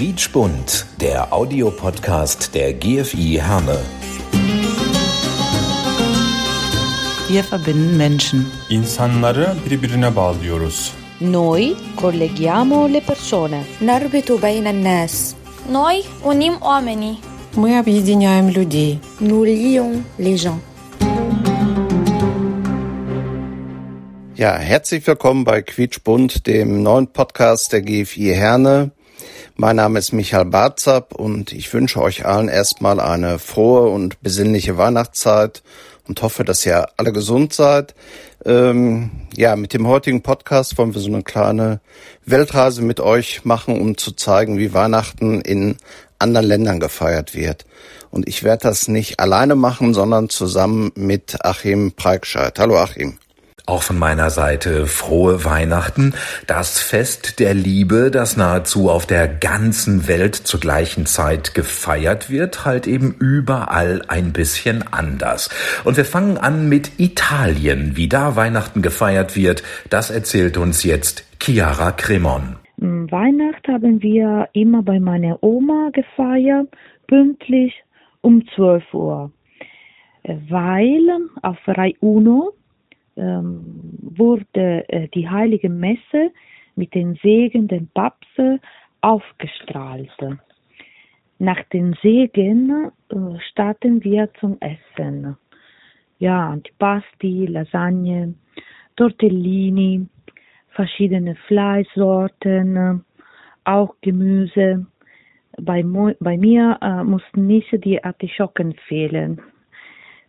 Quietschbunt, der Audiopodcast der GFI Herne. Wir verbinden Menschen. İnsanları birbirine bağlıyoruz. Noi colleghiamo le persone. نربط بين الناس Noi unim oamenii. Мы объединяем людей. Nous lions les gens. Ja, herzlich willkommen bei Quietschbund, dem neuen Podcast der GFI Herne. Mein Name ist Michael Barzap und ich wünsche euch allen erstmal eine frohe und besinnliche Weihnachtszeit und hoffe, dass ihr alle gesund seid. Ähm, ja, mit dem heutigen Podcast wollen wir so eine kleine Weltreise mit euch machen, um zu zeigen, wie Weihnachten in anderen Ländern gefeiert wird. Und ich werde das nicht alleine machen, sondern zusammen mit Achim Preikscheid. Hallo Achim. Auch von meiner Seite frohe Weihnachten, das Fest der Liebe, das nahezu auf der ganzen Welt zur gleichen Zeit gefeiert wird, halt eben überall ein bisschen anders. Und wir fangen an mit Italien, wie da Weihnachten gefeiert wird, das erzählt uns jetzt Chiara Cremon. Weihnachten haben wir immer bei meiner Oma gefeiert, pünktlich um 12 Uhr. Weil auf Rai Uno ähm, wurde äh, die heilige Messe mit den Segen den Papst aufgestrahlt. Nach den Segen äh, starten wir zum Essen. Ja, Antipasti, Lasagne, Tortellini, verschiedene Fleischsorten, auch Gemüse. Bei, bei mir äh, mussten nicht die Artischocken fehlen.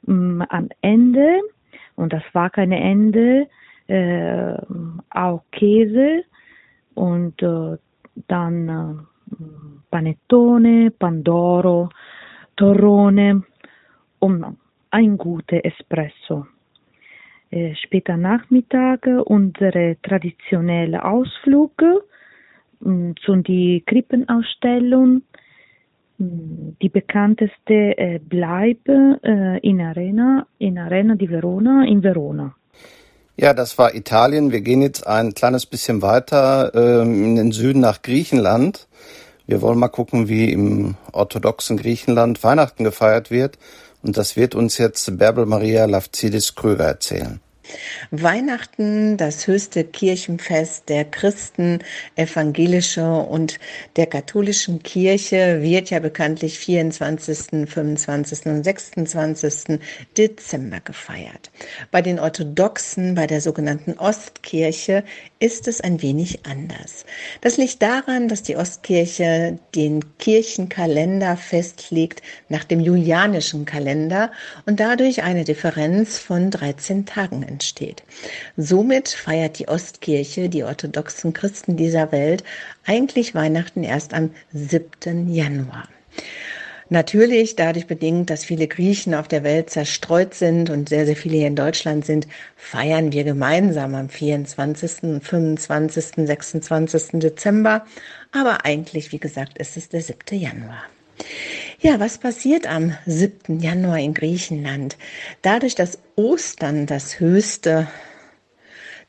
Mm, Am Ende, und das war kein Ende, äh, auch Käse und äh, dann äh, Panettone, Pandoro, Torrone und ein guter Espresso. Äh, später Nachmittag unsere traditionelle Ausflug mh, zu die Krippenausstellung. Mh, Die bekannteste äh, bleibt äh, in Arena, in Arena di Verona, in Verona. Ja, das war Italien. Wir gehen jetzt ein kleines bisschen weiter ähm, in den Süden nach Griechenland. Wir wollen mal gucken, wie im orthodoxen Griechenland Weihnachten gefeiert wird. Und das wird uns jetzt Bärbel Maria Lavzidis Krüger erzählen. Weihnachten, das höchste Kirchenfest der Christen, evangelische und der katholischen Kirche, wird ja bekanntlich 24., 25. und 26. Dezember gefeiert. Bei den Orthodoxen, bei der sogenannten Ostkirche, ist es ein wenig anders. Das liegt daran, dass die Ostkirche den Kirchenkalender festlegt nach dem julianischen Kalender und dadurch eine Differenz von 13 Tagen entsteht. Somit feiert die Ostkirche, die orthodoxen Christen dieser Welt, eigentlich Weihnachten erst am 7. Januar. Natürlich dadurch bedingt, dass viele Griechen auf der Welt zerstreut sind und sehr, sehr viele hier in Deutschland sind, feiern wir gemeinsam am 24., 25., 26. Dezember. Aber eigentlich, wie gesagt, ist es der 7. Januar. Ja, was passiert am 7. Januar in Griechenland? Dadurch, dass Ostern das höchste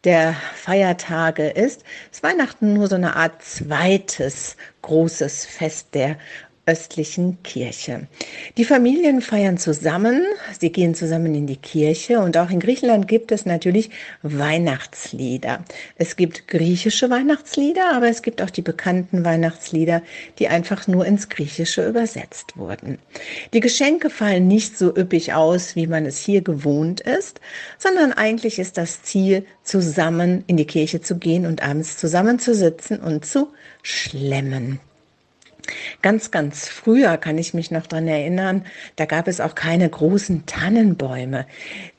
der Feiertage ist, ist Weihnachten nur so eine Art zweites großes Fest der östlichen Kirche. Die Familien feiern zusammen, sie gehen zusammen in die Kirche und auch in Griechenland gibt es natürlich Weihnachtslieder. Es gibt griechische Weihnachtslieder, aber es gibt auch die bekannten Weihnachtslieder, die einfach nur ins Griechische übersetzt wurden. Die Geschenke fallen nicht so üppig aus, wie man es hier gewohnt ist, sondern eigentlich ist das Ziel, zusammen in die Kirche zu gehen und abends zusammenzusitzen und zu schlemmen. Ganz, ganz früher kann ich mich noch dran erinnern, da gab es auch keine großen Tannenbäume.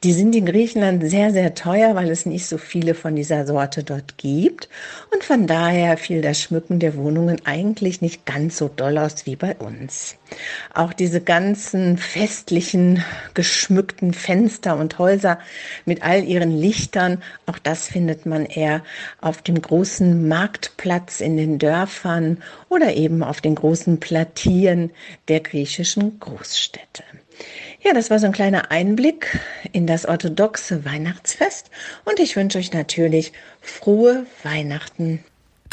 Die sind in Griechenland sehr, sehr teuer, weil es nicht so viele von dieser Sorte dort gibt. Und von daher fiel das Schmücken der Wohnungen eigentlich nicht ganz so doll aus wie bei uns. Auch diese ganzen festlichen, geschmückten Fenster und Häuser mit all ihren Lichtern, auch das findet man eher auf dem großen Marktplatz in den Dörfern oder eben auf den großen Platien der griechischen Großstädte. Ja, das war so ein kleiner Einblick in das orthodoxe Weihnachtsfest und ich wünsche euch natürlich frohe Weihnachten.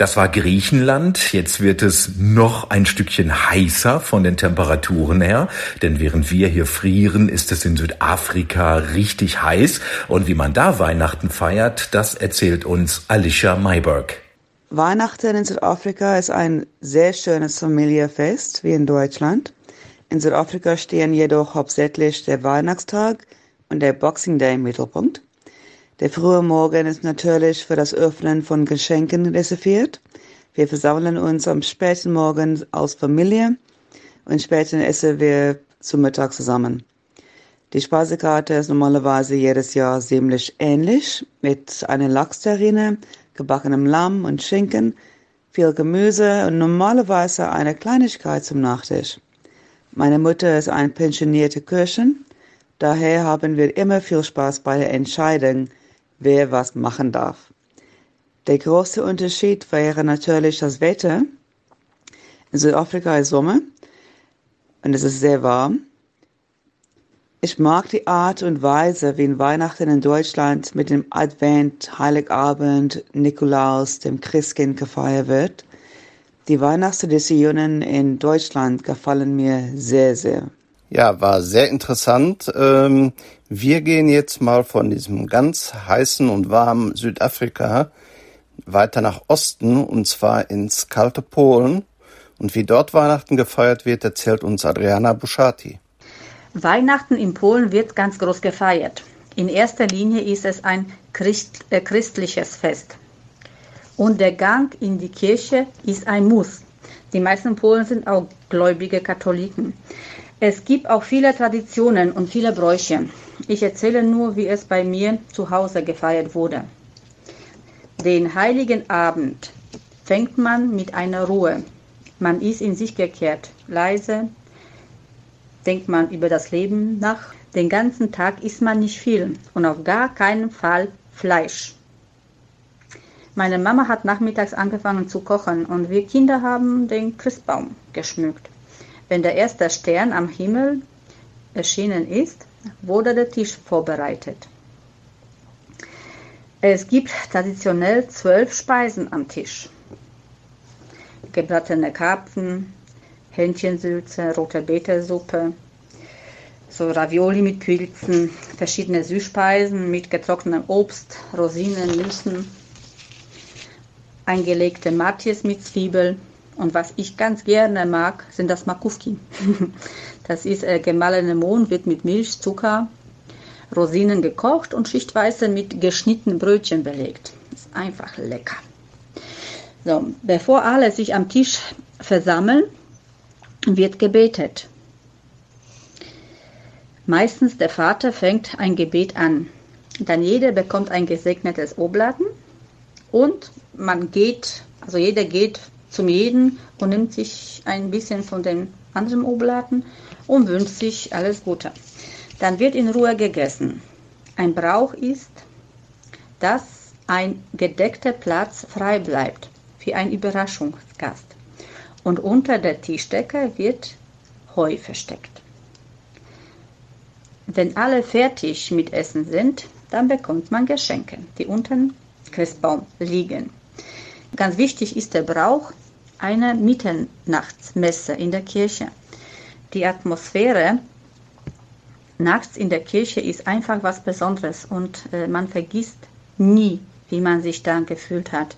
Das war Griechenland. Jetzt wird es noch ein Stückchen heißer von den Temperaturen her. Denn während wir hier frieren, ist es in Südafrika richtig heiß. Und wie man da Weihnachten feiert, das erzählt uns Alicia Mayberg. Weihnachten in Südafrika ist ein sehr schönes Familienfest, wie in Deutschland. In Südafrika stehen jedoch hauptsächlich der Weihnachtstag und der Boxing Day im Mittelpunkt. Der frühe Morgen ist natürlich für das Öffnen von Geschenken reserviert. Wir versammeln uns am späten Morgen als Familie und später essen wir zum Mittag zusammen. Die Speisekarte ist normalerweise jedes Jahr ziemlich ähnlich mit einer Lachsterrine, gebackenem Lamm und Schinken, viel Gemüse und normalerweise eine Kleinigkeit zum Nachtisch. Meine Mutter ist eine pensionierte Köchin, daher haben wir immer viel Spaß bei der Entscheidung, wer was machen darf. Der große Unterschied wäre natürlich das Wetter. In Südafrika ist Sommer und es ist sehr warm. Ich mag die Art und Weise, wie in Weihnachten in Deutschland mit dem Advent, Heiligabend, Nikolaus, dem Christkind gefeiert wird. Die Weihnachtstraditionen in Deutschland gefallen mir sehr, sehr. Ja, war sehr interessant. Ähm, wir gehen jetzt mal von diesem ganz heißen und warmen Südafrika weiter nach Osten und zwar ins kalte Polen. Und wie dort Weihnachten gefeiert wird, erzählt uns Adriana Buschati. Weihnachten in Polen wird ganz groß gefeiert. In erster Linie ist es ein Christ, äh, christliches Fest. Und der Gang in die Kirche ist ein Muss. Die meisten Polen sind auch gläubige Katholiken. Es gibt auch viele Traditionen und viele Bräuche. Ich erzähle nur, wie es bei mir zu Hause gefeiert wurde. Den heiligen Abend fängt man mit einer Ruhe. Man ist in sich gekehrt, leise, denkt man über das Leben nach. Den ganzen Tag isst man nicht viel und auf gar keinen Fall Fleisch. Meine Mama hat nachmittags angefangen zu kochen und wir Kinder haben den Christbaum geschmückt. Wenn der erste Stern am Himmel erschienen ist, wurde der Tisch vorbereitet. Es gibt traditionell zwölf Speisen am Tisch. Gebratene Karpfen, Hähnchensülze, rote Betesuppe, so Ravioli mit Pilzen, verschiedene Süßspeisen mit getrocknetem Obst, Rosinen, Nüssen, eingelegte Matjes mit Zwiebeln, und was ich ganz gerne mag, sind das Makufki. Das ist äh, gemahlene Mohn, wird mit Milch, Zucker, Rosinen gekocht und schichtweise mit geschnittenen Brötchen belegt. Ist einfach lecker. So, bevor alle sich am Tisch versammeln, wird gebetet. Meistens der Vater fängt ein Gebet an. Dann jeder bekommt ein gesegnetes Obladen und man geht, also jeder geht zum jeden und nimmt sich ein bisschen von den anderen Oblaten und wünscht sich alles Gute. Dann wird in Ruhe gegessen. Ein Brauch ist, dass ein gedeckter Platz frei bleibt für einen Überraschungsgast. Und unter der Tischdecke wird Heu versteckt. Wenn alle fertig mit Essen sind, dann bekommt man Geschenke, die unter dem Christbaum liegen. Ganz wichtig ist der Brauch einer Mitternachtsmesse in der Kirche. Die Atmosphäre nachts in der Kirche ist einfach was Besonderes und äh, man vergisst nie, wie man sich da gefühlt hat.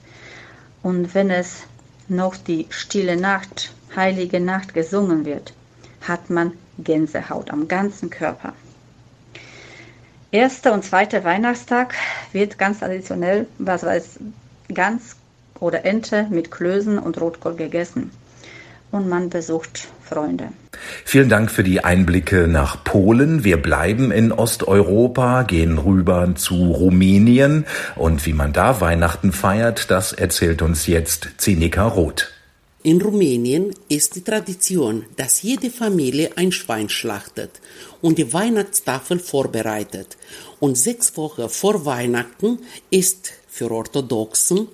Und wenn es noch die stille Nacht, heilige Nacht gesungen wird, hat man Gänsehaut am ganzen Körper. Erster und zweiter Weihnachtstag wird ganz traditionell, was weiß, ganz oder Ente mit Klößen und Rotkohl gegessen. Und man besucht Freunde. Vielen Dank für die Einblicke nach Polen. Wir bleiben in Osteuropa, gehen rüber zu Rumänien und wie man da Weihnachten feiert, das erzählt uns jetzt Zinika Roth. In Rumänien ist die Tradition, dass jede Familie ein Schwein schlachtet und die Weihnachtstafel vorbereitet. Und sechs Wochen vor Weihnachten ist für Orthodoxen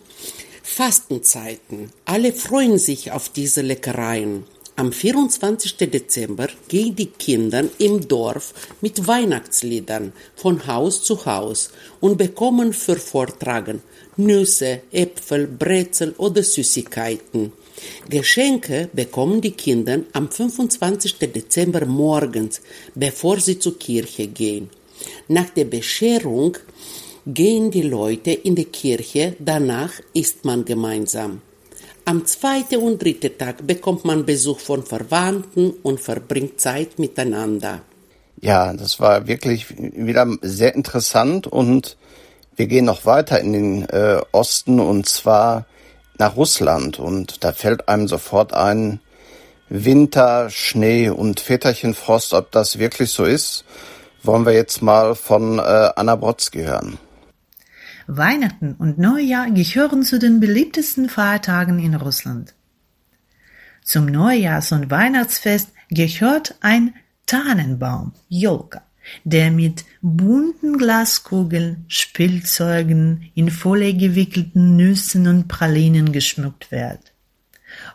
Fastenzeiten. Alle freuen sich auf diese Leckereien. Am 24. Dezember gehen die Kinder im Dorf mit Weihnachtsliedern von Haus zu Haus und bekommen für Vortragen Nüsse, Äpfel, Brezel oder Süßigkeiten. Geschenke bekommen die Kinder am 25. Dezember morgens, bevor sie zur Kirche gehen. Nach der Bescherung gehen die Leute in die Kirche, danach isst man gemeinsam. Am zweiten und dritten Tag bekommt man Besuch von Verwandten und verbringt Zeit miteinander. Ja, das war wirklich wieder sehr interessant und wir gehen noch weiter in den äh, Osten und zwar nach Russland und da fällt einem sofort ein Winter, Schnee und Väterchenfrost, ob das wirklich so ist, wollen wir jetzt mal von äh, Anna Brodsky hören. Weihnachten und Neujahr gehören zu den beliebtesten Feiertagen in Russland. Zum Neujahrs- und Weihnachtsfest gehört ein Tannenbaum, Jolka, der mit bunten Glaskugeln, Spielzeugen, in Folie gewickelten Nüssen und Pralinen geschmückt wird.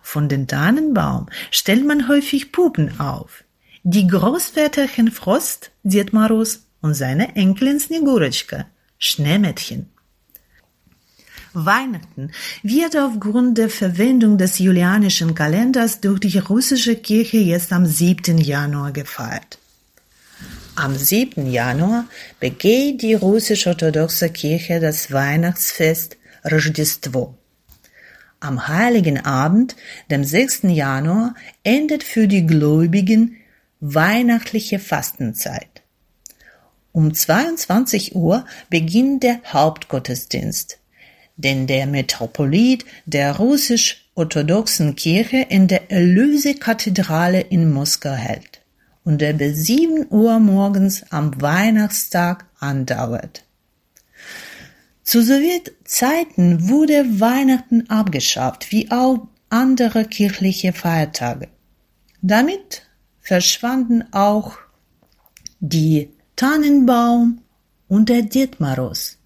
Von den Tannenbaum stellt man häufig Puppen auf. Die Großväterchen Frost, Dietmarus und seine Enkelin Snegurechka, Schneemädchen, Weihnachten wird aufgrund der Verwendung des julianischen Kalenders durch die russische Kirche jetzt am 7. Januar gefeiert. Am 7. Januar begeht die russisch-orthodoxe Kirche das Weihnachtsfest Rождество. Am heiligen Abend, dem 6. Januar, endet für die Gläubigen weihnachtliche Fastenzeit. Um 22 Uhr beginnt der Hauptgottesdienst den der Metropolit der russisch-orthodoxen Kirche in der Erlösekathedrale in Moskau hält und der bis sieben Uhr morgens am Weihnachtstag andauert. Zu Sowjetzeiten wurde Weihnachten abgeschafft, wie auch andere kirchliche Feiertage. Damit verschwanden auch die Tannenbaum und der Dietmaros.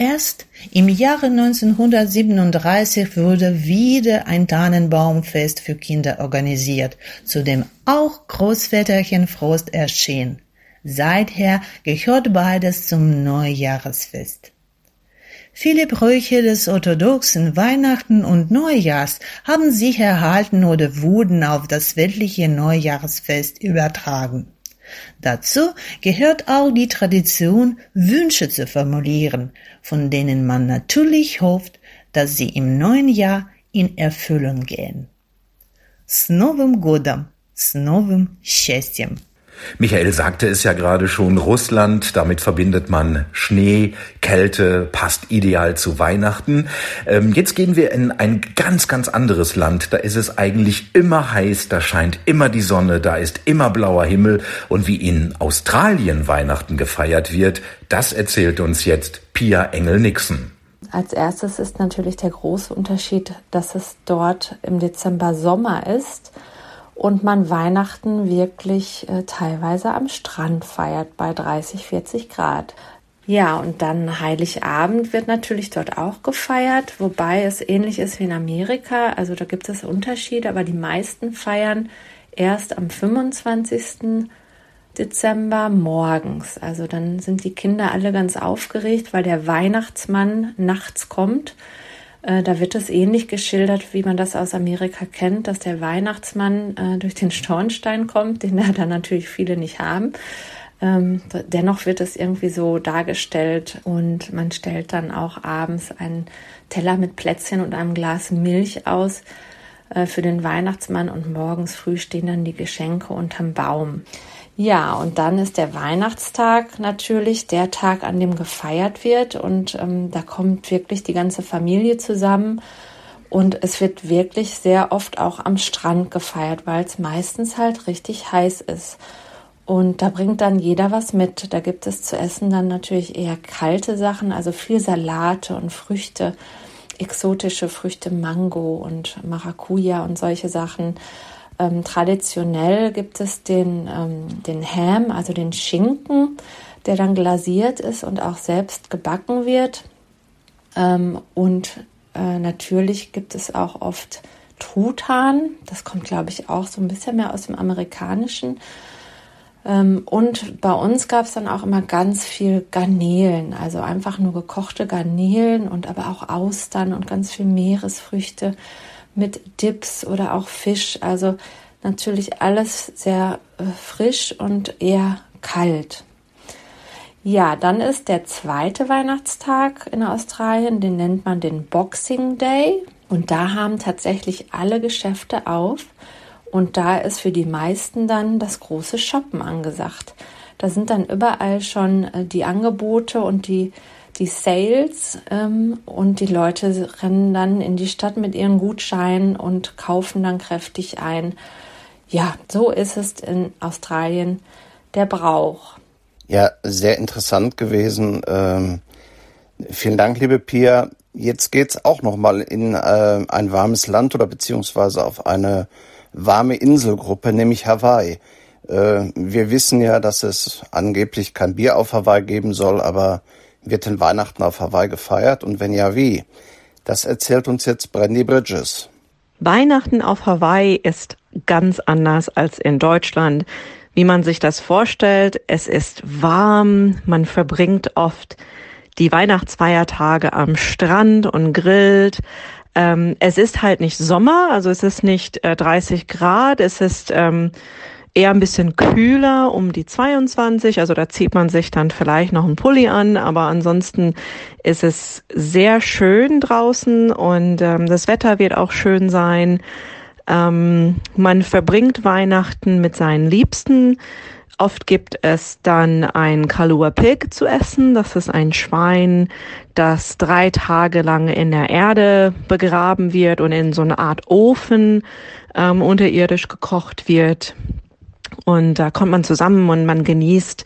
Erst im Jahre 1937 wurde wieder ein Tannenbaumfest für Kinder organisiert, zu dem auch Großväterchen Frost erschien. Seither gehört beides zum Neujahresfest. Viele Bräuche des orthodoxen Weihnachten und Neujahrs haben sich erhalten oder wurden auf das weltliche Neujahrsfest übertragen. Dazu gehört auch die Tradition, Wünsche zu formulieren, von denen man natürlich hofft, dass sie im neuen Jahr in Erfüllung gehen. С Новым годом! С новым счастьем! Michael sagte es ja gerade schon, Russland, damit verbindet man Schnee, Kälte, passt ideal zu Weihnachten. Ähm, jetzt gehen wir in ein ganz, ganz anderes Land. Da ist es eigentlich immer heiß, da scheint immer die Sonne, da ist immer blauer Himmel. Und wie in Australien Weihnachten gefeiert wird, das erzählt uns jetzt Pia Engel-Nixon. Als erstes ist natürlich der große Unterschied, dass es dort im Dezember Sommer ist und man Weihnachten wirklich äh, teilweise am Strand feiert bei 30, 40 Grad. Ja, und dann Heiligabend wird natürlich dort auch gefeiert, wobei es ähnlich ist wie in Amerika. Also da gibt es Unterschiede, aber die meisten feiern erst am 25. Dezember morgens. Also dann sind die Kinder alle ganz aufgeregt, weil der Weihnachtsmann nachts kommt äh, da wird es ähnlich geschildert, wie man das aus Amerika kennt, dass der Weihnachtsmann äh, durch den Schornstein kommt, den da dann natürlich viele nicht haben. Ähm, dennoch wird es irgendwie so dargestellt und man stellt dann auch abends einen Teller mit Plätzchen und einem Glas Milch aus äh, für den Weihnachtsmann und morgens früh stehen dann die Geschenke unterm Baum. Ja, und dann ist der Weihnachtstag natürlich der Tag, an dem gefeiert wird. Und ähm, da kommt wirklich die ganze Familie zusammen. Und es wird wirklich sehr oft auch am Strand gefeiert, weil es meistens halt richtig heiß ist. Und da bringt dann jeder was mit. Da gibt es zu essen dann natürlich eher kalte Sachen, also viel Salate und Früchte, exotische Früchte, Mango und Maracuja und solche Sachen. Ähm, traditionell gibt es den, ähm, den Ham, also den Schinken, der dann glasiert ist und auch selbst gebacken wird. Ähm, und äh, natürlich gibt es auch oft Truthahn. Das kommt, glaube ich, auch so ein bisschen mehr aus dem Amerikanischen. Ähm, und bei uns gab es dann auch immer ganz viel Garnelen, also einfach nur gekochte Garnelen und aber auch Austern und ganz viel Meeresfrüchte mit Dips oder auch Fisch. Also natürlich alles sehr äh, frisch und eher kalt. Ja, dann ist der zweite Weihnachtstag in Australien, den nennt man den Boxing Day. Und da haben tatsächlich alle Geschäfte auf. Und da ist für die meisten dann das große Shoppen angesagt. Da sind dann überall schon äh, die Angebote und die, die Sales ähm, und die Leute rennen dann in die Stadt mit ihren Gutscheinen und kaufen dann kräftig ein. Ja, so ist es in Australien der Brauch. Ja, sehr interessant gewesen. Ähm, vielen Dank, liebe Pia. Jetzt geht's auch noch mal in äh, ein warmes Land oder beziehungsweise auf eine warme Inselgruppe, nämlich Hawaii. Äh, wir wissen ja, dass es angeblich kein Bier auf Hawaii geben soll, aber wird denn Weihnachten auf Hawaii gefeiert? Und wenn ja, wie? Das erzählt uns jetzt Brandy Bridges. Weihnachten auf Hawaii ist ganz anders als in Deutschland. Wie man sich das vorstellt, es ist warm, man verbringt oft die Weihnachtsfeiertage am Strand und grillt. Ähm, es ist halt nicht Sommer, also es ist nicht äh, 30 Grad, es ist ähm, eher ein bisschen kühler, um die 22. Also da zieht man sich dann vielleicht noch einen Pulli an, aber ansonsten ist es sehr schön draußen und ähm, das Wetter wird auch schön sein. Ähm, man verbringt Weihnachten mit seinen Liebsten. Oft gibt es dann ein Kalua Pig zu essen. Das ist ein Schwein, das drei Tage lang in der Erde begraben wird und in so eine Art Ofen ähm, unterirdisch gekocht wird. Und da kommt man zusammen und man genießt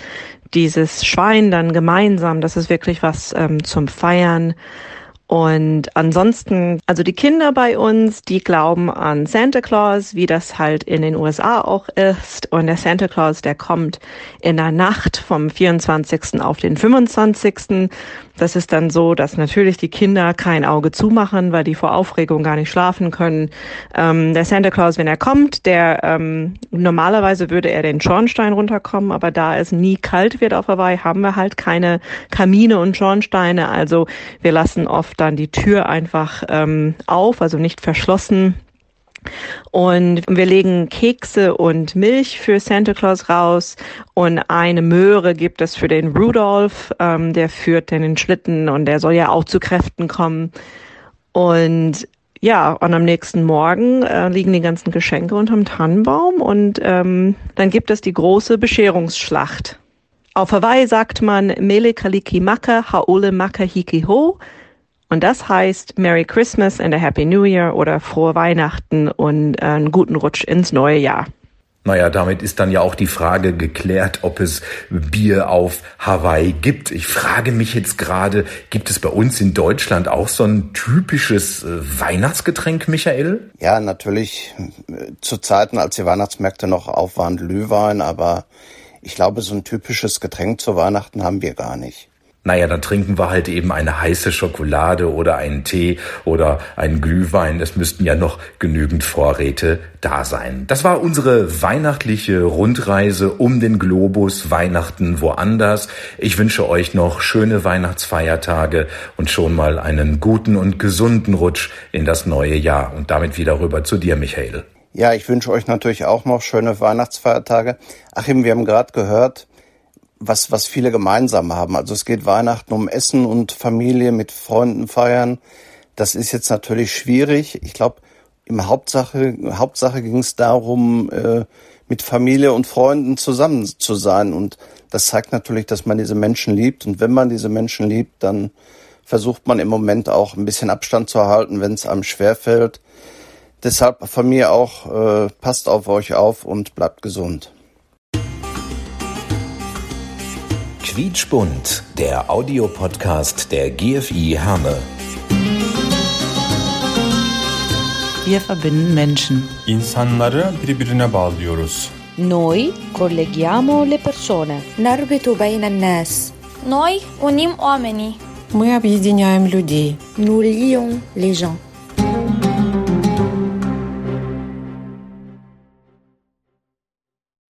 dieses Schwein dann gemeinsam. Das ist wirklich was ähm, zum Feiern. Und ansonsten, also die Kinder bei uns, die glauben an Santa Claus, wie das halt in den USA auch ist. Und der Santa Claus, der kommt in der Nacht vom 24. auf den 25. Das ist dann so, dass natürlich die Kinder kein Auge zumachen, weil die vor Aufregung gar nicht schlafen können. Ähm, der Santa Claus, wenn er kommt, der ähm, normalerweise würde er den Schornstein runterkommen, aber da es nie kalt wird auf Hawaii, haben wir halt keine Kamine und Schornsteine. Also wir lassen oft dann die Tür einfach ähm, auf, also nicht verschlossen und wir legen Kekse und Milch für Santa Claus raus und eine Möhre gibt es für den Rudolph, ähm, der führt den Schlitten und der soll ja auch zu Kräften kommen. Und ja, und am nächsten Morgen äh, liegen die ganzen Geschenke unterm Tannenbaum und ähm, dann gibt es die große Bescherungsschlacht. Auf Hawaii sagt man Mele Kaliki Maka Haole Maka Hiki Ho. Und das heißt Merry Christmas and a Happy New Year oder frohe Weihnachten und äh, einen guten Rutsch ins neue Jahr. Naja, damit ist dann ja auch die Frage geklärt, ob es Bier auf Hawaii gibt. Ich frage mich jetzt gerade, gibt es bei uns in Deutschland auch so ein typisches äh, Weihnachtsgetränk, Michael? Ja, natürlich zu Zeiten, als die Weihnachtsmärkte noch auf waren, Glühwein, aber ich glaube, so ein typisches Getränk zu Weihnachten haben wir gar nicht. Naja, dann trinken wir halt eben eine heiße Schokolade oder einen Tee oder einen Glühwein. Es müssten ja noch genügend Vorräte da sein. Das war unsere weihnachtliche Rundreise um den Globus Weihnachten woanders. Ich wünsche euch noch schöne Weihnachtsfeiertage und schon mal einen guten und gesunden Rutsch in das neue Jahr. Und damit wieder rüber zu dir, Michael. Ja, ich wünsche euch natürlich auch noch schöne Weihnachtsfeiertage. Achim, wir haben gerade gehört, was, was viele gemeinsam haben. Also es geht Weihnachten um Essen und Familie mit Freunden feiern. Das ist jetzt natürlich schwierig. Ich glaube, im Hauptsache, Hauptsache ging es darum, äh, mit Familie und Freunden zusammen zu sein. Und das zeigt natürlich, dass man diese Menschen liebt. Und wenn man diese Menschen liebt, dann versucht man im Moment auch ein bisschen Abstand zu erhalten, wenn es einem schwerfällt. Deshalb von mir auch, äh, passt auf euch auf und bleibt gesund. Quietschbunt, der Audiopodcast der GFI Herne. Wir verbinden Menschen. İnsanları birbirine bağlıyoruz. Noi colleghiamo le persone. نربط بين الناس Noi unim oamenii. Мы объединяем людей. Nous lions les gens.